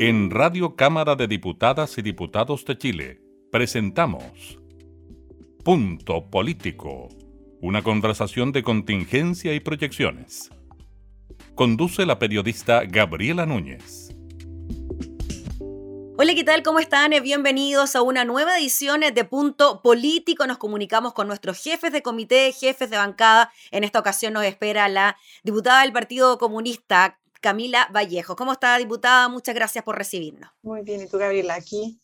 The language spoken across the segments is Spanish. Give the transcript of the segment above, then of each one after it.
En Radio Cámara de Diputadas y Diputados de Chile presentamos Punto Político, una conversación de contingencia y proyecciones. Conduce la periodista Gabriela Núñez. Hola, ¿qué tal? ¿Cómo están? Bienvenidos a una nueva edición de Punto Político. Nos comunicamos con nuestros jefes de comité, jefes de bancada. En esta ocasión nos espera la diputada del Partido Comunista, Camila Vallejo. ¿Cómo está, diputada? Muchas gracias por recibirnos. Muy bien, ¿y tú, Gabriela? Aquí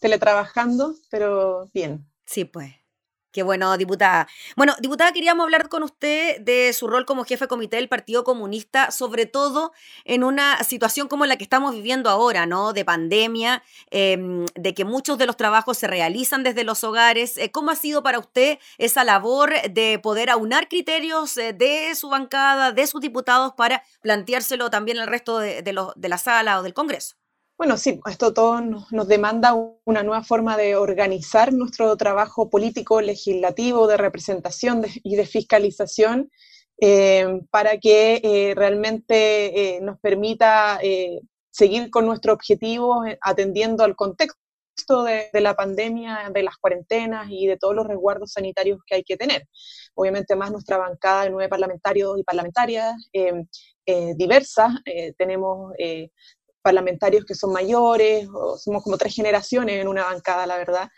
teletrabajando, pero bien. Sí, pues. Qué bueno, diputada. Bueno, diputada, queríamos hablar con usted de su rol como jefe de comité del Partido Comunista, sobre todo en una situación como la que estamos viviendo ahora, ¿no? De pandemia, em, de que muchos de los trabajos se realizan desde los hogares. Eh, ¿Cómo ha sido para usted esa labor de poder aunar criterios eh, de su bancada, de sus diputados, para planteárselo también al resto de, de la sala o del Congreso? Bueno, sí, esto todo nos, demanda una nueva forma de organizar nuestro trabajo político, legislativo, de representación y de fiscalización eh, para que eh, realmente eh, nos permita seguir con nuestro objetivo atendiendo al contexto de, de, la pandemia, de las cuarentenas y de todos los resguardos sanitarios que hay que tener. Obviamente más nuestra bancada de nueve parlamentarios y parlamentarias diversas, tenemos parlamentarios que son mayores, o somos como tres generaciones en una bancada, la verdad,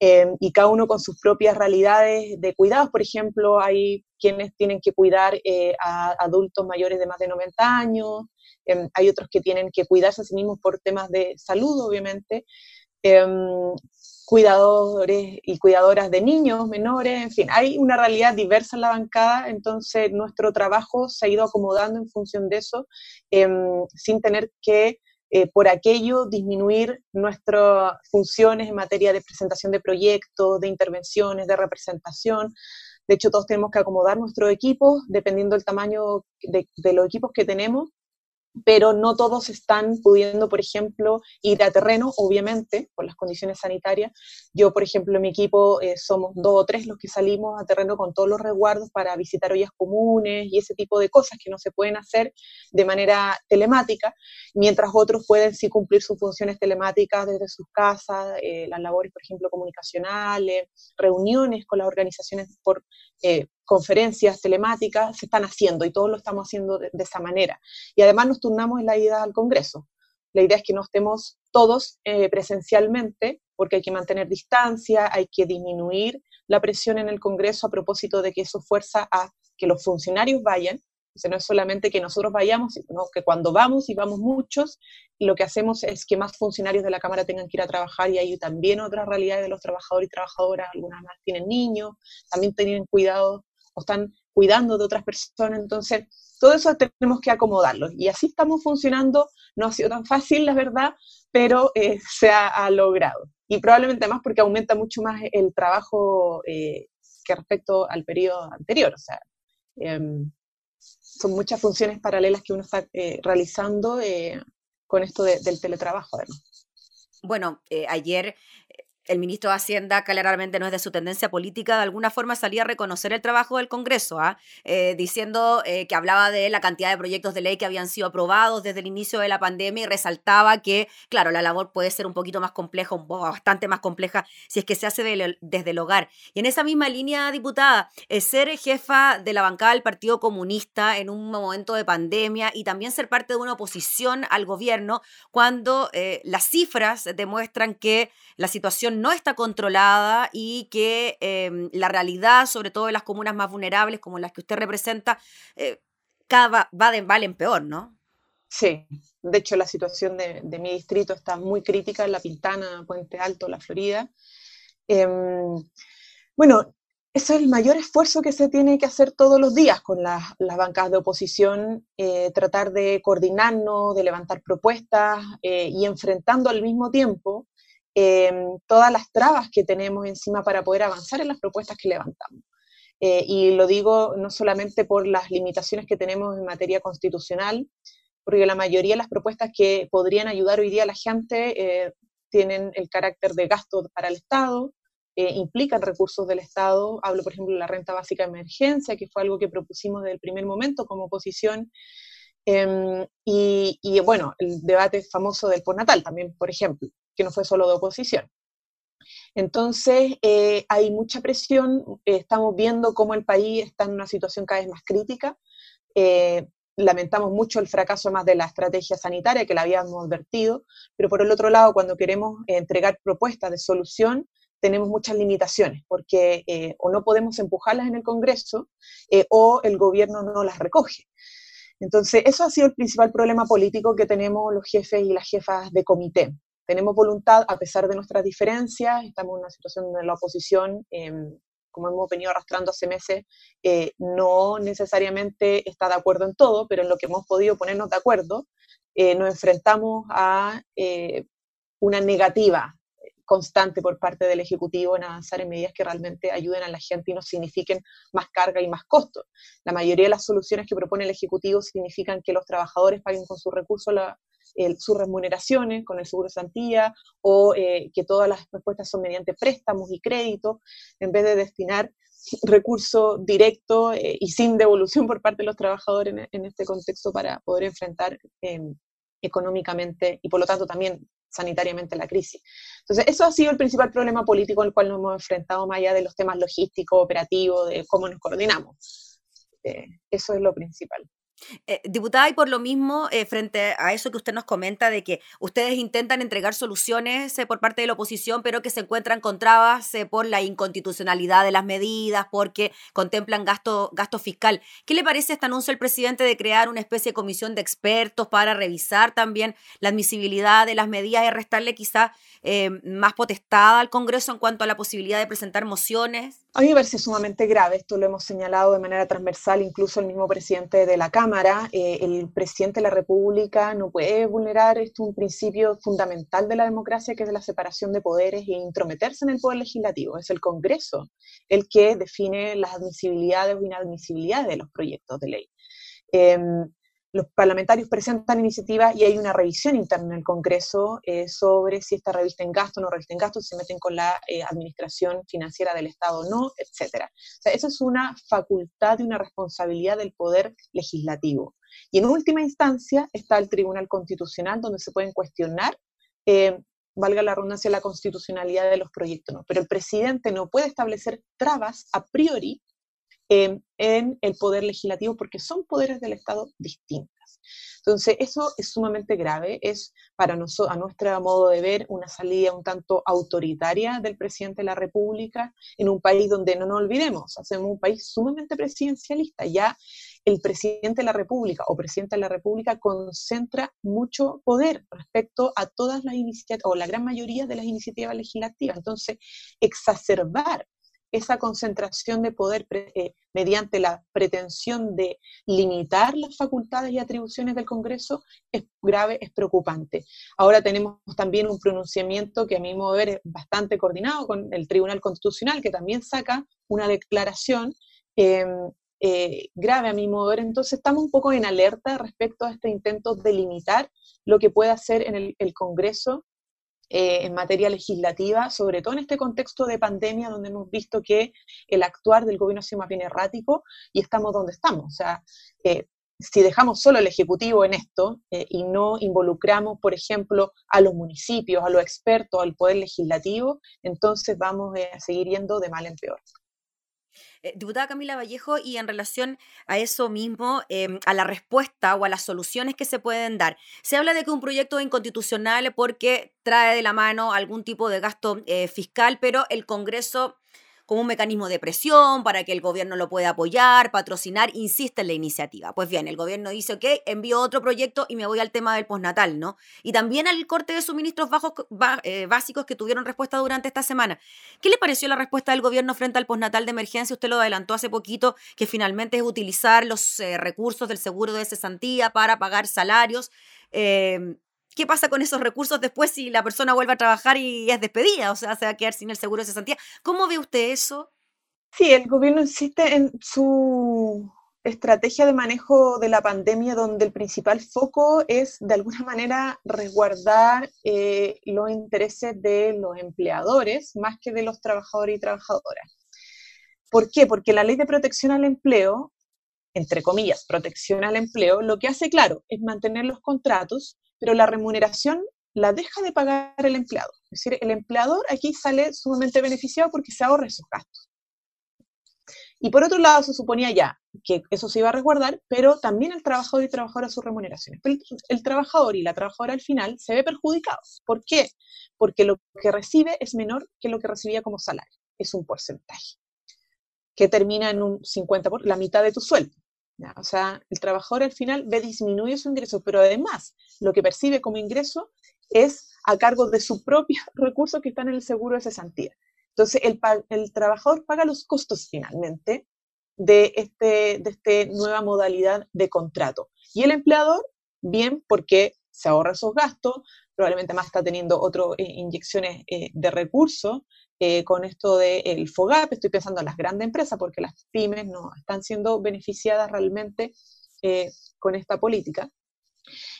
eh, y cada uno con sus propias realidades de cuidados. Por ejemplo, hay quienes tienen que cuidar eh, a adultos mayores de más de 90 años, eh, hay otros que tienen que cuidarse a sí mismos por temas de salud, obviamente, cuidadores y cuidadoras de niños menores, en fin, hay una realidad diversa en la bancada, entonces nuestro trabajo se ha ido acomodando en función de eso, sin tener que eh, por aquello disminuir nuestras funciones en materia de presentación de proyectos, de intervenciones, de representación. De hecho, todos tenemos que acomodar nuestro equipo dependiendo del tamaño de, de los equipos que tenemos pero no todos están pudiendo, por ejemplo, ir a terreno, obviamente, por las condiciones sanitarias. Yo, por ejemplo, en mi equipo eh, somos dos o tres los que salimos a terreno con todos los resguardos para visitar ollas comunes y ese tipo de cosas que no se pueden hacer de manera telemática, mientras otros pueden sí cumplir sus funciones telemáticas desde sus casas, eh, las labores, por ejemplo, comunicacionales, reuniones con las organizaciones por eh, conferencias telemáticas se están haciendo y todos lo estamos haciendo de, esa manera. Y además nos turnamos en la ida al Congreso. La idea es que no estemos todos eh, presencialmente porque hay que mantener distancia, hay que disminuir la presión en el Congreso a propósito de que eso fuerza a que los funcionarios vayan. O no es solamente que nosotros vayamos, sino que cuando vamos y vamos muchos, lo que hacemos es que más funcionarios de la Cámara tengan que ir a trabajar y hay también otras realidades de los trabajadores y trabajadoras, algunas más tienen niños, también tienen cuidado están cuidando de otras personas. Entonces, todo eso tenemos que acomodarlo. Y así estamos funcionando. No ha sido tan fácil, la verdad, pero eh, se ha, logrado. Y probablemente más porque aumenta mucho más el trabajo eh, que respecto al periodo anterior. O sea, em, son muchas funciones paralelas que uno está eh, realizando con esto del teletrabajo. Bueno, ayer el ministro de Hacienda claramente no es de su tendencia política, de alguna forma salía a reconocer el trabajo del Congreso, ¿ah? eh, diciendo eh, que hablaba de la cantidad de proyectos de ley que habían sido aprobados desde el inicio de la pandemia y resaltaba que, claro, la labor puede ser un poquito más compleja, bastante más compleja si es que se hace desde el hogar. Y en esa misma línea, diputada, eh, ser jefa de la bancada del Partido Comunista en un momento de pandemia y también ser parte de una oposición al gobierno cuando las cifras demuestran que la situación no está controlada y que em, la realidad, sobre todo en las comunas más vulnerables como las que usted representa, eh, cada va de mal en peor, ¿no? Sí, de hecho la situación de, mi distrito está muy crítica La Pintana, Puente Alto, La Florida. Em, bueno, ese es el mayor esfuerzo que se tiene que hacer todos los días con las, las bancas de oposición, eh, tratar de coordinarnos, de levantar propuestas eh, y enfrentando al mismo tiempo Em, todas las trabas que tenemos encima para poder avanzar en las propuestas que levantamos. Eh, y lo digo no solamente por las limitaciones que tenemos en materia constitucional, porque la mayoría de las propuestas que podrían ayudar hoy día a la gente eh, tienen el carácter de gasto para el Estado, eh, implican recursos del Estado. Hablo, por ejemplo, de la renta básica de emergencia, que fue algo que propusimos desde el primer momento como oposición. Em, y, y, bueno, el debate famoso del postnatal también, por ejemplo, que no fue solo de oposición. Entonces, eh, hay mucha presión, eh, estamos viendo cómo el país está en una situación cada vez más crítica. Eh, lamentamos mucho el fracaso más de la estrategia sanitaria que la habíamos advertido, pero por el otro lado, cuando queremos entregar propuestas de solución, tenemos muchas limitaciones, porque o no podemos empujarlas en el Congreso o el gobierno no las recoge. Entonces, eso ha sido el principal problema político que tenemos los jefes y las jefas de comité tenemos voluntad, a pesar de nuestras diferencias, estamos en una situación donde la oposición, em, como hemos venido arrastrando hace meses, eh, no necesariamente está de acuerdo en todo, pero en lo que hemos podido ponernos de acuerdo, eh, nos enfrentamos a eh, una negativa constante por parte del Ejecutivo en avanzar en medidas que realmente ayuden a la gente y no signifiquen más carga y más costos. La mayoría de las soluciones que propone el Ejecutivo significan que los trabajadores paguen con sus recursos la, sus remuneraciones con el seguro de Santía o eh, que todas las respuestas son mediante préstamos y créditos, en vez de destinar recursos directos eh, y sin devolución por parte de los trabajadores en, este contexto para poder enfrentar em, económicamente y por lo tanto también sanitariamente la crisis. Entonces, eso ha sido el principal problema político al cual nos hemos enfrentado, más allá de los temas logísticos, operativos, de cómo nos coordinamos. Eh, eso es lo principal. Eh, diputada, y por lo mismo, eh, frente a eso que usted nos comenta de que ustedes intentan entregar soluciones eh, por parte de la oposición, pero que se encuentran con trabas por la inconstitucionalidad de las medidas, porque contemplan gasto, gasto fiscal. ¿Qué le parece este anuncio del presidente de crear una especie de comisión de expertos para revisar también la admisibilidad de las medidas y restarle quizá más potestad al Congreso en cuanto a la posibilidad de presentar mociones? A mí me parece sumamente grave, esto lo hemos señalado de manera transversal, incluso el mismo presidente de la Cámara, eh, el presidente de la República no puede vulnerar esto, un principio fundamental de la democracia, que es la separación de poderes e intrometerse en el poder legislativo. Es el Congreso el que define las admisibilidades o inadmisibilidades de los proyectos de ley. Em, los parlamentarios presentan iniciativas y hay una revisión interna en el Congreso eh, sobre si esta revista en gasto o no revista en gasto, si se meten con la eh, administración financiera del Estado o no, etc. O eso es una facultad y una responsabilidad del Poder Legislativo. Y en última instancia está el Tribunal Constitucional, donde se pueden cuestionar, eh, valga la redundancia, la constitucionalidad de los proyectos. Pero el presidente no puede establecer trabas a priori en el poder legislativo porque son poderes del Estado distintas. Entonces, eso es sumamente grave, es para nosotros, a nuestro modo de ver, una salida un tanto autoritaria del presidente de la República en un país donde no nos olvidemos, hacemos un país sumamente presidencialista. Ya el presidente de la República o presidenta de la República concentra mucho poder respecto a todas las iniciativas, o la gran mayoría de las iniciativas legislativas. Entonces, exacerbar esa concentración de poder eh, mediante la pretensión de limitar las facultades y atribuciones del Congreso es grave, es preocupante. Ahora tenemos también un pronunciamiento que a mi modo de ver es bastante coordinado con el Tribunal Constitucional, que también saca una declaración em, eh, grave a mi modo de ver. Entonces estamos un poco en alerta respecto a este intento de limitar lo que puede hacer en el Congreso eh, en materia legislativa, sobre todo en este contexto de pandemia donde hemos visto que el actuar del gobierno ha sido más bien errático y estamos donde estamos. O sea, eh, si dejamos solo el Ejecutivo en esto eh, y no involucramos, por ejemplo, a los municipios, a los expertos, al Poder Legislativo, entonces vamos a seguir yendo de mal en peor. Eh, diputada Camila Vallejo, y en relación a eso mismo, em, a la respuesta o a las soluciones que se pueden dar, se habla de que un proyecto es inconstitucional porque trae de la mano algún tipo de gasto eh, fiscal, pero el Congreso como un mecanismo de presión para que el gobierno lo pueda apoyar, patrocinar, insiste en la iniciativa. Pues bien, el gobierno dice, ok, envío otro proyecto y me voy al tema del postnatal, ¿no? Y también al corte de suministros bajos, eh, básicos que tuvieron respuesta durante esta semana. ¿Qué le pareció la respuesta del gobierno frente al postnatal de emergencia? Usted lo adelantó hace poquito, que finalmente es utilizar los eh, recursos del seguro de cesantía para pagar salarios. Eh, ¿Qué pasa con esos recursos después si la persona vuelve a trabajar y es despedida? O sea, se va a quedar sin el seguro de cesantía. ¿Cómo ve usted eso? Sí, el gobierno insiste en su estrategia de manejo de la pandemia donde el principal foco es de alguna manera resguardar eh, los intereses de los empleadores más que de los trabajadores y trabajadoras. ¿Por qué? Porque la ley de protección al empleo entre comillas, protección al empleo, lo que hace, claro, es mantener los contratos, pero la remuneración la deja de pagar el empleado. Es decir, el empleador aquí sale sumamente beneficiado porque se ahorra esos gastos. Y por otro lado, se suponía ya que eso se iba a resguardar, pero también el trabajador y trabajadora sus remuneraciones. Pero el, trabajador y la trabajadora al final se ve perjudicado. ¿Por qué? Porque lo que recibe es menor que lo que recibía como salario. Es un porcentaje que termina en un 50%, por, la mitad de tu sueldo. O sea, el trabajador al final ve disminuye su ingreso, pero además lo que percibe como ingreso es a cargo de su propio recurso que está en el seguro de cesantía. Entonces, el, el trabajador paga los costos finalmente de esta de este nueva modalidad de contrato. Y el empleador, bien, porque se ahorra esos gastos, probablemente más está teniendo otras eh, inyecciones eh, de recursos eh, con esto del FOGAP, estoy pensando en las grandes empresas, porque las pymes no están siendo beneficiadas realmente con esta política.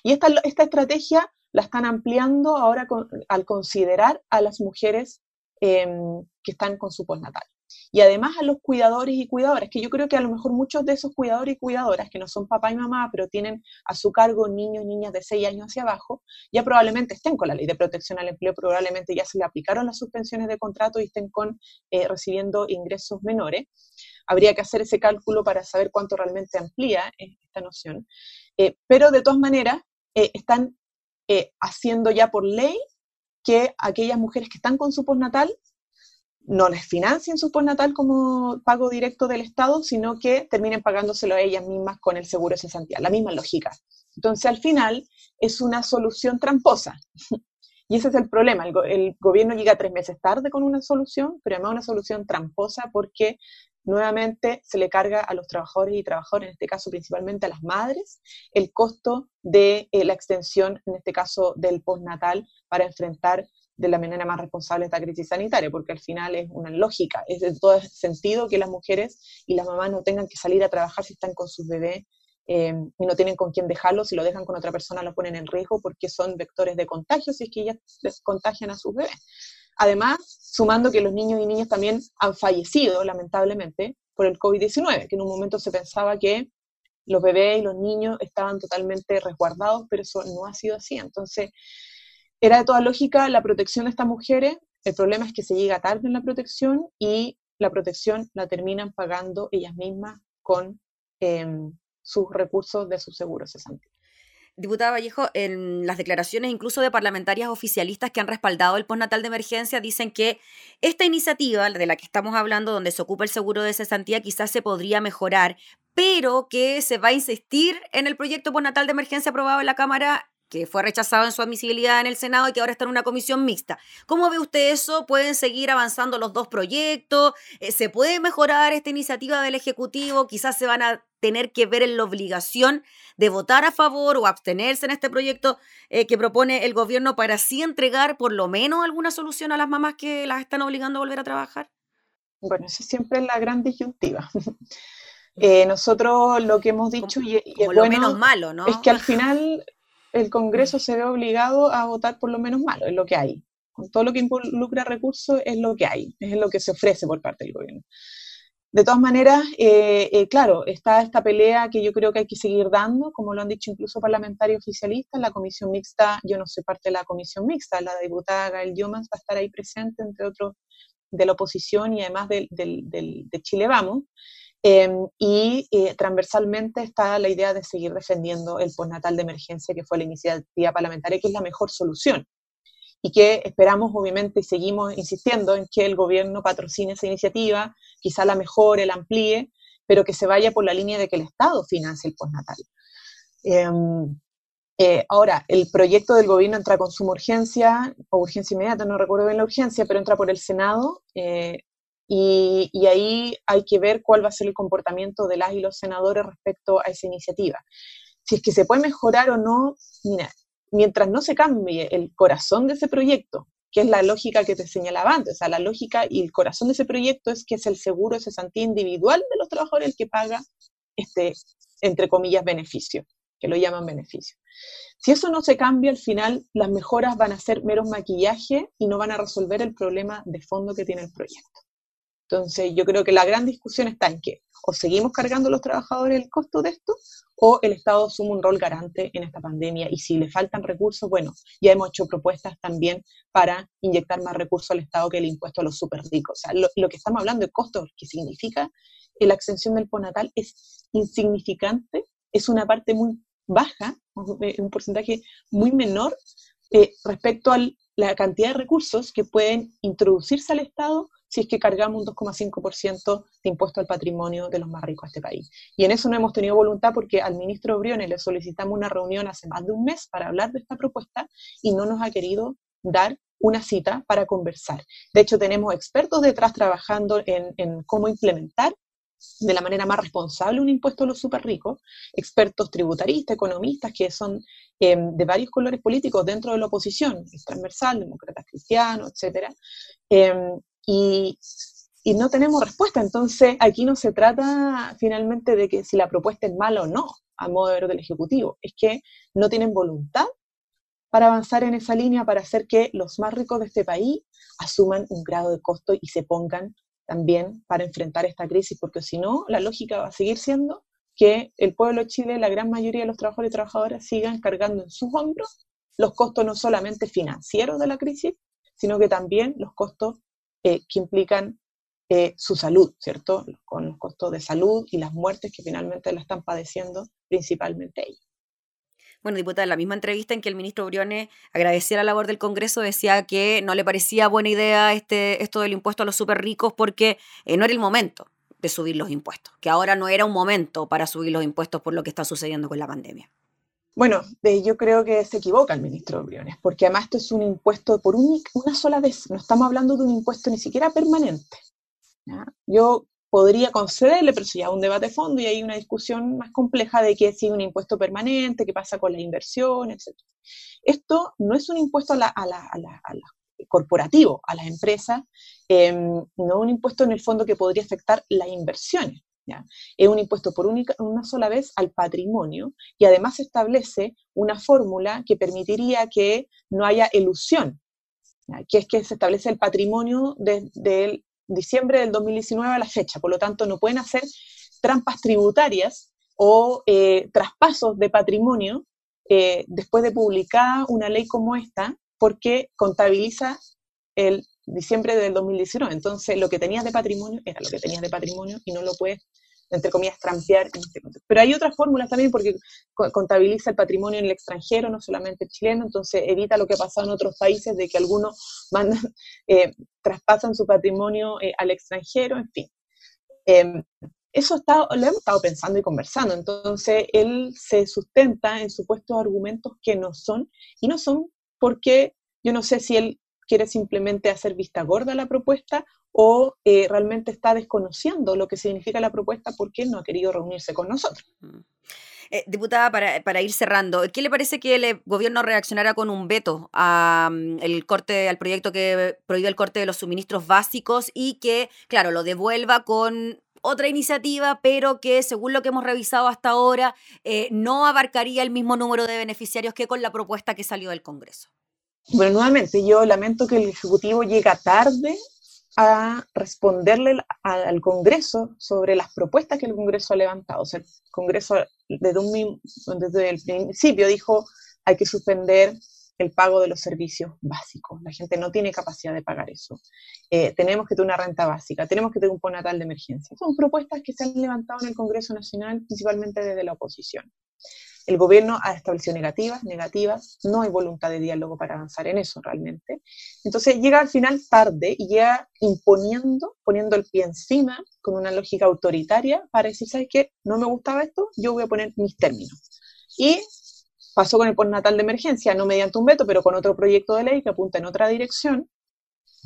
Y esta, esta estrategia la están ampliando ahora al considerar a las mujeres em, que están con su postnatal. Y además a los cuidadores y cuidadoras, que yo creo que a lo mejor muchos de esos cuidadores y cuidadoras, que no son papá y mamá, pero tienen a su cargo niños y niñas de 6 años hacia abajo, ya probablemente estén con la ley de protección al empleo, probablemente ya se le aplicaron las suspensiones de contrato y estén con, eh, recibiendo ingresos menores. Habría que hacer ese cálculo para saber cuánto realmente amplía esta noción. Eh, pero de todas maneras, eh, están haciendo ya por ley que aquellas mujeres que están con su postnatal no les financien su postnatal como pago directo del Estado, sino que terminen pagándoselo a ellas mismas con el seguro de cesantía. La misma lógica. Entonces, al final, es una solución tramposa. Y ese es el problema. El, gobierno llega tres meses tarde con una solución, pero además una solución tramposa porque nuevamente se le carga a los trabajadores y trabajadoras, en este caso principalmente a las madres, el costo de eh, la extensión, en este caso del postnatal, para enfrentar de la manera más responsable esta crisis sanitaria, porque al final es una lógica, es de todo sentido que las mujeres y las mamás no tengan que salir a trabajar si están con sus bebés eh, y no tienen con quién dejarlo, si lo dejan con otra persona lo ponen en riesgo porque son vectores de contagio si es que ellas les contagian a sus bebés. Además, sumando que los niños y niñas también han fallecido, lamentablemente, por el COVID-19, que en un momento se pensaba que los bebés y los niños estaban totalmente resguardados, pero eso no ha sido así. Entonces, era de toda lógica la protección de estas mujeres. El problema es que se llega tarde en la protección y la protección la terminan pagando ellas mismas con em, sus recursos de su seguro cesantía. Diputada Vallejo, en las declaraciones incluso de parlamentarias oficialistas que han respaldado el postnatal de emergencia, dicen que esta iniciativa de la que estamos hablando, donde se ocupa el seguro de cesantía, quizás se podría mejorar, pero que se va a insistir en el proyecto postnatal de emergencia aprobado en la Cámara que fue rechazado en su admisibilidad en el Senado y que ahora está en una comisión mixta. ¿Cómo ve usted eso? ¿Pueden seguir avanzando los dos proyectos? Eh, ¿Se puede mejorar esta iniciativa del Ejecutivo? Quizás se van a tener que ver en la obligación de votar a favor o abstenerse en este proyecto eh, que propone el gobierno para así entregar por lo menos alguna solución a las mamás que las están obligando a volver a trabajar. Bueno, eso siempre es la gran disyuntiva. Eh, nosotros lo que hemos dicho y, lo menos malo, ¿no? Es que al final el Congreso se ve obligado a votar por lo menos malo, es lo que hay. Con todo lo que involucra recursos es lo que hay, es lo que se ofrece por parte del gobierno. De todas maneras, eh, eh, claro, está esta pelea que yo creo que hay que seguir dando, como lo han dicho incluso parlamentarios oficialistas, la comisión mixta, yo no soy parte de la comisión mixta, la diputada Gael Yomans va a estar ahí presente, entre otros, de la oposición y además de Chile Vamos, Em, y eh, transversalmente está la idea de seguir defendiendo el postnatal de emergencia, que fue la iniciativa parlamentaria, que es la mejor solución. Y que esperamos, obviamente, y seguimos insistiendo en que el gobierno patrocine esa iniciativa, quizá la mejore, la amplíe, pero que se vaya por la línea de que el Estado financie el postnatal. Em, eh, ahora, el proyecto del gobierno entra con suma urgencia, o urgencia inmediata, no recuerdo bien la urgencia, pero entra por el Senado. Eh, y, ahí hay que ver cuál va a ser el comportamiento de las y los senadores respecto a esa iniciativa. Si es que se puede mejorar o no, mientras no se cambie el corazón de ese proyecto, que es la lógica que te señalaba antes, o sea, la lógica y el corazón de ese proyecto es que es el seguro de cesantía individual de los trabajadores el que paga este, entre comillas, beneficio, que lo llaman beneficio. Si eso no se cambia, al final las mejoras van a ser meros maquillaje y no van a resolver el problema de fondo que tiene el proyecto. Entonces, yo creo que la gran discusión está en que o seguimos cargando a los trabajadores el costo de esto, o el Estado asume un rol garante en esta pandemia. Y si le faltan recursos, bueno, ya hemos hecho propuestas también para inyectar más recursos al Estado que el impuesto a los super ricos. O sea, lo, que estamos hablando de costos, que significa la exención del ponatal, es insignificante, es una parte muy baja, un porcentaje muy menor eh, respecto a la cantidad de recursos que pueden introducirse al Estado si es que cargamos un 2,5% de impuesto al patrimonio de los más ricos de este país. Y en eso no hemos tenido voluntad porque al ministro Briones le solicitamos una reunión hace más de un mes para hablar de esta propuesta y no nos ha querido dar una cita para conversar. De hecho, tenemos expertos detrás trabajando en, cómo implementar de la manera más responsable un impuesto a los súper ricos, expertos tributaristas, economistas que son em, de varios colores políticos dentro de la oposición, transversal, demócratas cristianos, etc y, no tenemos respuesta. Entonces, aquí no se trata finalmente de que si la propuesta es mala o no, a modo de ver del Ejecutivo, es que no tienen voluntad para avanzar en esa línea, para hacer que los más ricos de este país asuman un grado de costo y se pongan también para enfrentar esta crisis, porque si no, la lógica va a seguir siendo que el pueblo de Chile, la gran mayoría de los trabajadores y trabajadoras, sigan cargando en sus hombros los costos no solamente financieros de la crisis, sino que también los costos eh, que implican eh, su salud, ¿cierto? Con los costos de salud y las muertes que finalmente la están padeciendo principalmente ellos. Bueno, diputada, en la misma entrevista en que el ministro Briones agradecía la labor del Congreso, decía que no le parecía buena idea este, esto del impuesto a los súper ricos porque eh, no era el momento de subir los impuestos, que ahora no era un momento para subir los impuestos por lo que está sucediendo con la pandemia. Bueno, yo creo que se equivoca el ministro Briones, porque además esto es un impuesto por una sola vez, no estamos hablando de un impuesto ni siquiera permanente. Yo podría concederle, pero es un debate de fondo y hay una discusión más compleja de que si es un impuesto permanente, qué pasa con la inversión, etc. Esto no es un impuesto a la, corporativo, a las empresas, em, no un impuesto en el fondo que podría afectar las inversiones. Es un impuesto por una sola vez al patrimonio y además establece una fórmula que permitiría que no haya elusión, que es que se establece el patrimonio desde diciembre del 2019 a la fecha, por lo tanto no pueden hacer trampas tributarias o eh, traspasos de patrimonio eh, después de publicar una ley como esta, porque contabiliza el diciembre del 2019. Entonces, lo que tenías de patrimonio era lo que tenías de patrimonio y no lo puedes, entre comillas, trampear. Este Pero hay otras fórmulas también porque contabiliza el patrimonio en el extranjero, no solamente chileno, entonces evita lo que ha pasado en otros países de que algunos mandan, eh, traspasan su patrimonio eh, al extranjero, en fin. Em, eso está, lo hemos estado pensando y conversando, entonces él se sustenta en supuestos argumentos que no son, y no son porque yo no sé si él quiere simplemente hacer vista gorda a la propuesta o eh, realmente está desconociendo lo que significa la propuesta porque no ha querido reunirse con nosotros. Mm. Eh, diputada, para, ir cerrando, ¿qué le parece que el gobierno reaccionara con un veto al corte, al proyecto que prohíbe el corte de los suministros básicos y que, claro, lo devuelva con otra iniciativa, pero que según lo que hemos revisado hasta ahora, eh, no abarcaría el mismo número de beneficiarios que con la propuesta que salió del Congreso? Bueno, nuevamente, yo lamento que el Ejecutivo llega tarde a responderle al Congreso sobre las propuestas que el Congreso ha levantado. O sea, el Congreso desde, un, desde el principio dijo hay que suspender el pago de los servicios básicos. La gente no tiene capacidad de pagar eso. Eh, tenemos que tener una renta básica, tenemos que tener un ponatal de emergencia. Son propuestas que se han levantado en el Congreso Nacional, principalmente desde la oposición. El gobierno ha establecido negativas, negativas, no hay voluntad de diálogo para avanzar en eso realmente. Entonces llega al final tarde y llega imponiendo, poniendo el pie encima con una lógica autoritaria para decir, ¿sabes qué? No me gustaba esto, yo voy a poner mis términos. Y pasó con el postnatal de emergencia, no mediante un veto, pero con otro proyecto de ley que apunta en otra dirección,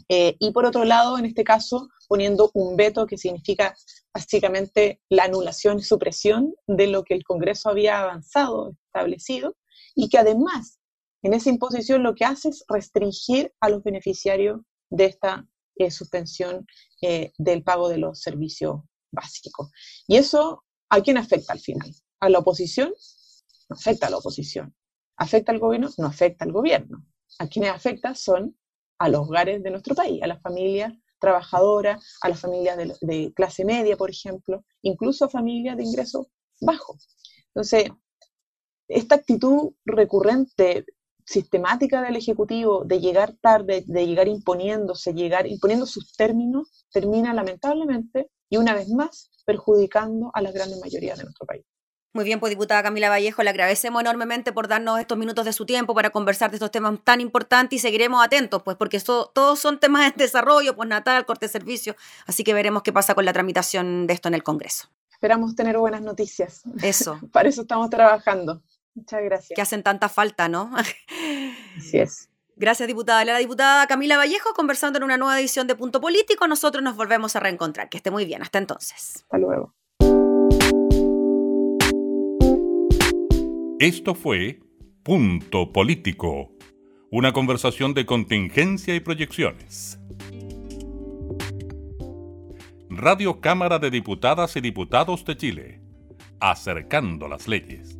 eh, y por otro lado, en este caso, poniendo un veto que significa básicamente la anulación y supresión de lo que el Congreso había avanzado, establecido, y que además en esa imposición lo que hace es restringir a los beneficiarios de esta eh, suspensión eh, del pago de los servicios básicos. Y eso, ¿a quién afecta al final? ¿A la oposición? No afecta a la oposición. ¿Afecta al gobierno? No afecta al gobierno. A quienes afecta son a los hogares de nuestro país, a las familias trabajadora, a las familias de, clase media, por ejemplo, incluso a familias de ingresos bajos. Entonces, esta actitud recurrente, sistemática del Ejecutivo de llegar tarde, de llegar imponiéndose, llegar imponiendo sus términos, termina lamentablemente y una vez más perjudicando a la gran mayoría de nuestro país. Muy bien, pues diputada Camila Vallejo, le agradecemos enormemente por darnos estos minutos de su tiempo para conversar de estos temas tan importantes y seguiremos atentos, pues porque todos son temas de desarrollo, pues natal, corte de servicio, así que veremos qué pasa con la tramitación de esto en el Congreso. Esperamos tener buenas noticias. Eso. para eso estamos trabajando. Muchas gracias. Que hacen tanta falta, ¿no? Así es. Gracias, diputada. La diputada Camila Vallejo conversando en una nueva edición de Punto Político. Nosotros nos volvemos a reencontrar. Que esté muy bien. Hasta entonces. Hasta luego. Esto fue Punto Político, una conversación de contingencia y proyecciones. Radio Cámara de Diputadas y Diputados de Chile, acercando las leyes.